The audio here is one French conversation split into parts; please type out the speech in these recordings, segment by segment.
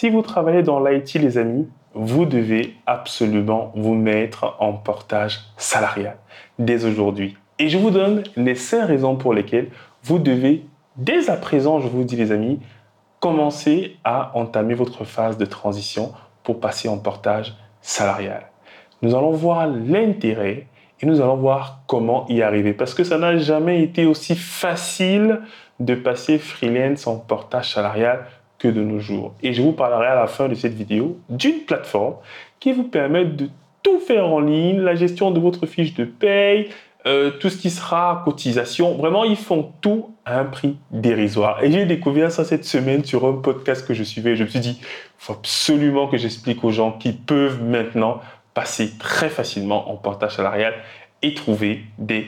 Si vous travaillez dans l'IT, les amis, vous devez absolument vous mettre en portage salarial dès aujourd'hui. Et je vous donne les cinq raisons pour lesquelles vous devez, dès à présent, je vous dis les amis, commencer à entamer votre phase de transition pour passer en portage salarial. Nous allons voir l'intérêt et nous allons voir comment y arriver parce que ça n'a jamais été aussi facile de passer freelance en portage salarial que de nos jours. Et je vous parlerai à la fin de cette vidéo d'une plateforme qui vous permet de tout faire en ligne, la gestion de votre fiche de paye, euh, tout ce qui sera cotisation. Vraiment, ils font tout à un prix dérisoire. Et j'ai découvert ça cette semaine sur un podcast que je suivais. Je me suis dit, faut absolument que j'explique aux gens qui peuvent maintenant passer très facilement en portage salarial et trouver des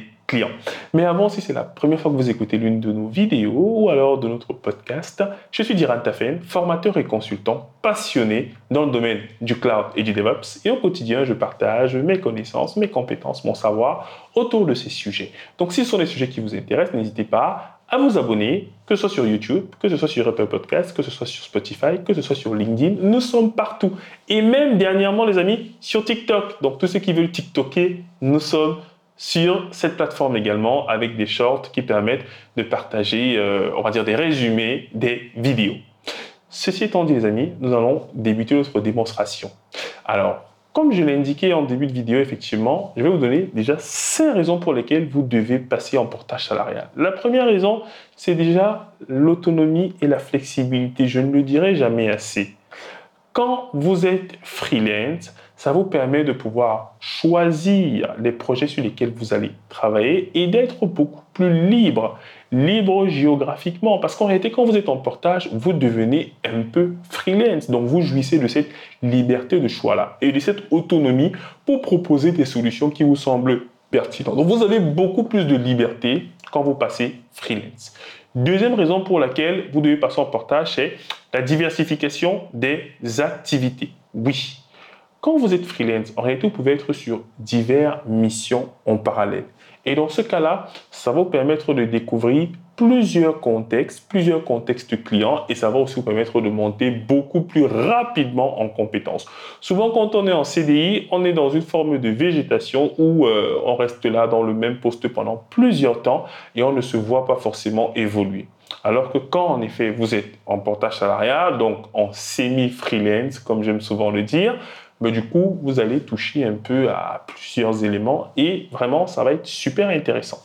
Mais avant, si c'est la première fois que vous écoutez l'une de nos vidéos ou alors de notre podcast, je suis Diran Tafen, formateur et consultant passionné dans le domaine du cloud et du DevOps. Et au quotidien, je partage mes connaissances, mes compétences, mon savoir autour de ces sujets. Donc, si ce sont des sujets qui vous intéressent, n'hésitez pas à vous abonner, que ce soit sur YouTube, que ce soit sur Apple Podcast, que ce soit sur Spotify, que ce soit sur LinkedIn. Nous sommes partout. Et même dernièrement, les amis, sur TikTok. Donc, tous ceux qui veulent TikToker, nous sommes sur cette plateforme également avec des shorts qui permettent de partager, euh, on va dire, des résumés des vidéos. Ceci étant dit, les amis, nous allons débuter notre démonstration. Alors, comme je l'ai indiqué en début de vidéo, effectivement, je vais vous donner déjà cinq raisons pour lesquelles vous devez passer en portage salarial. La première raison, c'est déjà l'autonomie et la flexibilité. Je ne le dirai jamais assez. Quand vous êtes freelance, ça vous permet de pouvoir choisir les projets sur lesquels vous allez travailler et d'être beaucoup plus libre, libre géographiquement. Parce qu'en réalité, quand vous êtes en portage, vous devenez un peu freelance. Donc, vous jouissez de cette liberté de choix-là et de cette autonomie pour proposer des solutions qui vous semblent pertinentes. Donc, vous avez beaucoup plus de liberté quand vous passez freelance. Deuxième raison pour laquelle vous devez passer en portage, c'est la diversification des activités. Oui, quand vous êtes freelance, en réalité, vous pouvez être sur diverses missions en parallèle. Et dans ce cas-là, ça va vous permettre de découvrir plusieurs contextes, plusieurs contextes clients et ça va aussi vous permettre de monter beaucoup plus rapidement en compétences. Souvent, quand on est en CDI, on est dans une forme de végétation où euh, on reste là dans le même poste pendant plusieurs temps et on ne se voit pas forcément évoluer. Alors que quand en effet vous êtes en portage salarial, donc en semi-freelance, comme j'aime souvent le dire, mais du coup, vous allez toucher un peu à plusieurs éléments et vraiment, ça va être super intéressant.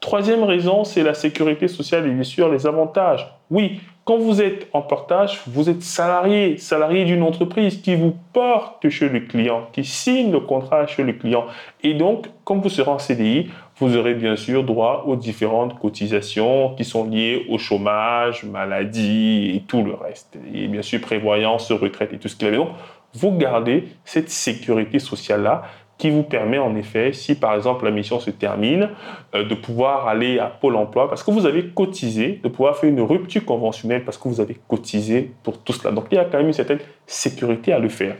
Troisième raison, c'est la sécurité sociale et bien sûr les avantages. Oui, quand vous êtes en portage, vous êtes salarié, salarié d'une entreprise qui vous porte chez le client, qui signe le contrat chez le client. Et donc, comme vous serez en CDI, vous aurez bien sûr droit aux différentes cotisations qui sont liées au chômage, maladie et tout le reste. Et bien sûr, prévoyance, retraite et tout ce qu'il y avait. Donc, vous gardez cette sécurité sociale-là qui vous permet en effet, si par exemple la mission se termine, euh, de pouvoir aller à Pôle Emploi parce que vous avez cotisé, de pouvoir faire une rupture conventionnelle parce que vous avez cotisé pour tout cela. Donc il y a quand même une certaine sécurité à le faire.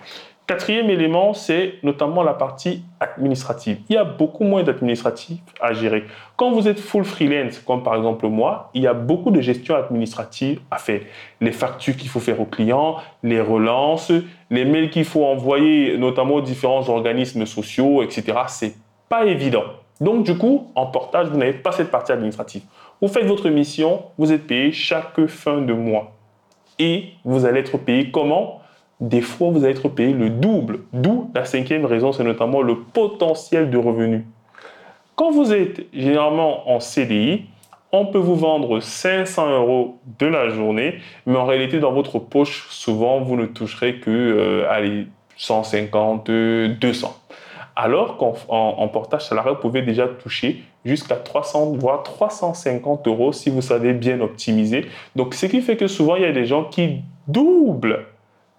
Quatrième élément, c'est notamment la partie administrative. Il y a beaucoup moins d'administratifs à gérer. Quand vous êtes full freelance, comme par exemple moi, il y a beaucoup de gestion administrative à faire. Les factures qu'il faut faire aux clients, les relances, les mails qu'il faut envoyer, notamment aux différents organismes sociaux, etc. C'est pas évident. Donc, du coup, en portage, vous n'avez pas cette partie administrative. Vous faites votre mission, vous êtes payé chaque fin de mois. Et vous allez être payé comment? Des fois, vous allez être payé le double. D'où la cinquième raison, c'est notamment le potentiel de revenus. Quand vous êtes généralement en CDI, on peut vous vendre 500 euros de la journée, mais en réalité, dans votre poche, souvent, vous ne toucherez que euh, 150, 200. Alors qu'en en, portage salarial, vous pouvez déjà toucher jusqu'à 300, voire 350 euros si vous savez bien optimiser. Donc, ce qui fait que souvent, il y a des gens qui doublent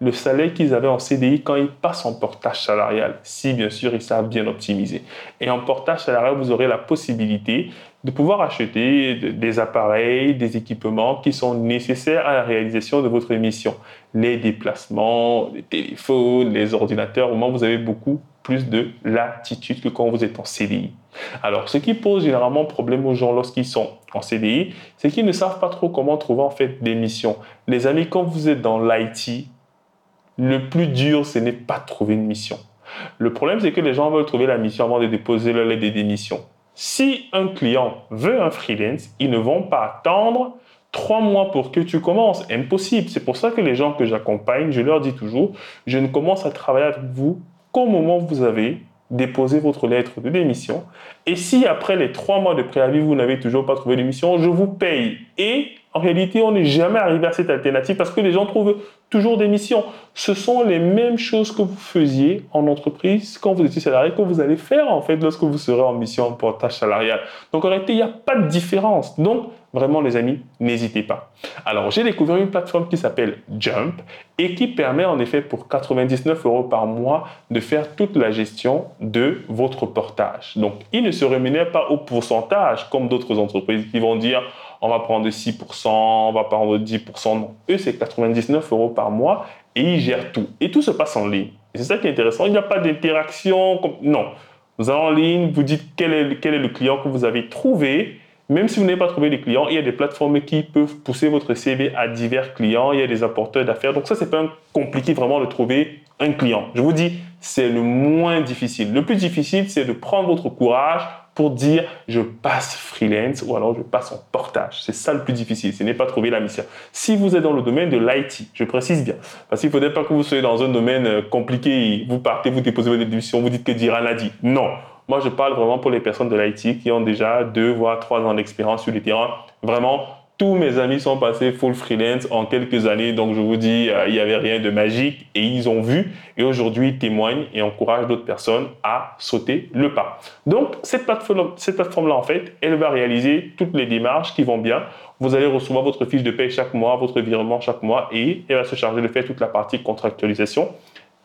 le salaire qu'ils avaient en CDI quand ils passent en portage salarial, si bien sûr ils savent bien optimiser. Et en portage salarial, vous aurez la possibilité de pouvoir acheter des appareils, des équipements qui sont nécessaires à la réalisation de votre mission. Les déplacements, les téléphones, les ordinateurs, au moins vous avez beaucoup plus de latitude que quand vous êtes en CDI. Alors, ce qui pose généralement problème aux gens lorsqu'ils sont en CDI, c'est qu'ils ne savent pas trop comment trouver en fait des missions. Les amis, quand vous êtes dans l'IT, le plus dur, ce n'est pas de trouver une mission. Le problème, c'est que les gens veulent trouver la mission avant de déposer leur lettre de démission. Si un client veut un freelance, ils ne vont pas attendre trois mois pour que tu commences. Impossible. C'est pour ça que les gens que j'accompagne, je leur dis toujours, je ne commence à travailler avec vous qu'au moment où vous avez déposé votre lettre de démission. Et si après les trois mois de préavis, vous n'avez toujours pas trouvé d'émission, je vous paye. Et en réalité, on n'est jamais arrivé à cette alternative parce que les gens trouvent toujours des missions. Ce sont les mêmes choses que vous faisiez en entreprise quand vous étiez salarié, que vous allez faire en fait lorsque vous serez en mission en portage salarial. Donc en réalité, il n'y a pas de différence. Donc vraiment les amis, n'hésitez pas. Alors j'ai découvert une plateforme qui s'appelle Jump et qui permet en effet pour 99 euros par mois de faire toute la gestion de votre portage. Donc il ne se rémunère pas au pourcentage comme d'autres entreprises qui vont dire on va prendre 6%, on va prendre 10%. Non, eux, c'est 99 euros par mois et ils gèrent tout. Et tout se passe en ligne. Et c'est ça qui est intéressant. Il n'y a pas d'interaction. Non. Vous allez en ligne, vous dites quel est, le client que vous avez trouvé. Même si vous n'avez pas trouvé de clients, il y a des plateformes qui peuvent pousser votre CV à divers clients. Il y a des apporteurs d'affaires. Donc ça, c'est pas compliqué vraiment de trouver un client. Je vous dis, c'est le moins difficile. Le plus difficile, c'est de prendre votre courage pour dire je passe freelance ou alors je passe en portage. C'est ça le plus difficile, ce n'est pas trouver la mission. Si vous êtes dans le domaine de l'IT, je précise bien, parce qu'il ne faudrait pas que vous soyez dans un domaine euh, compliqué, vous partez, vous déposez votre démission, vous dites que Diran a dit. Non, moi je parle vraiment pour les personnes de l'IT qui ont déjà deux voire trois ans d'expérience sur le terrain. Vraiment, tous mes amis sont passés full freelance en quelques années, donc je vous dis, euh, il n'y avait rien de magique et ils ont vu et aujourd'hui ils témoignent et encouragent d'autres personnes à sauter le pas. Donc cette plateforme, cette plateforme-là, en fait, elle va réaliser toutes les démarches qui vont bien. Vous allez recevoir votre fiche de paie chaque mois, votre virement chaque mois et elle va se charger de faire toute la partie contractualisation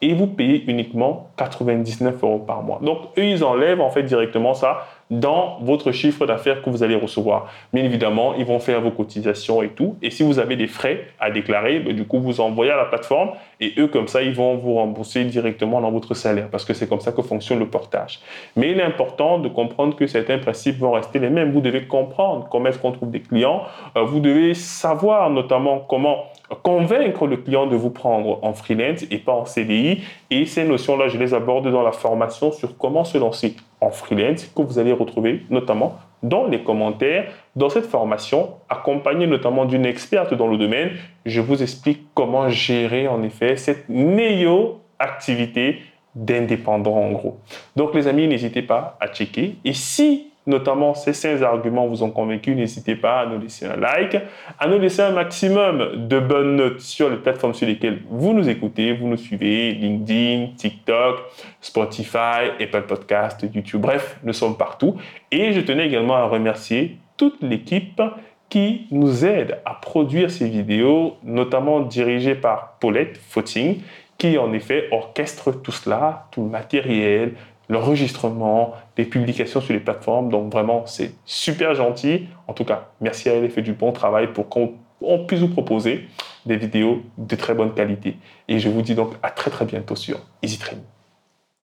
et vous payez uniquement 99 euros par mois. Donc, eux, ils enlèvent en fait directement ça dans votre chiffre d'affaires que vous allez recevoir. Bien évidemment, ils vont faire vos cotisations et tout. Et si vous avez des frais à déclarer, ben, du coup, vous envoyez à la plateforme et eux, comme ça, ils vont vous rembourser directement dans votre salaire parce que c'est comme ça que fonctionne le portage. Mais il est important de comprendre que certains principes vont rester les mêmes. Vous devez comprendre comment est-ce qu'on trouve des clients. Euh, vous devez savoir notamment comment convaincre le client de vous prendre en freelance et pas en CDI. Et ces notions-là, je les aborde dans la formation sur comment se lancer en freelance que vous allez retrouver notamment dans les commentaires. Dans cette formation, accompagnée notamment d'une experte dans le domaine, je vous explique comment gérer en effet cette néo-activité d'indépendant en gros. Donc les amis, n'hésitez pas à checker. Et si notamment ces cinq arguments vous ont convaincu, n'hésitez pas à nous laisser un like, à nous laisser un maximum de bonnes notes sur les plateformes sur lesquelles vous nous écoutez, vous nous suivez, LinkedIn, TikTok, Spotify, Apple Podcast, YouTube, bref, nous sommes partout. Et je tenais également à remercier toute l'équipe qui nous aide à produire ces vidéos, notamment dirigée par Paulette Footing, qui en effet orchestre tout cela, tout le matériel, l'enregistrement, les publications sur les plateformes. Donc vraiment, c'est super gentil. En tout cas, merci à elle, elle fait du bon travail pour qu'on puisse vous proposer des vidéos de très bonne qualité. Et je vous dis donc à très très bientôt sur Easy Training.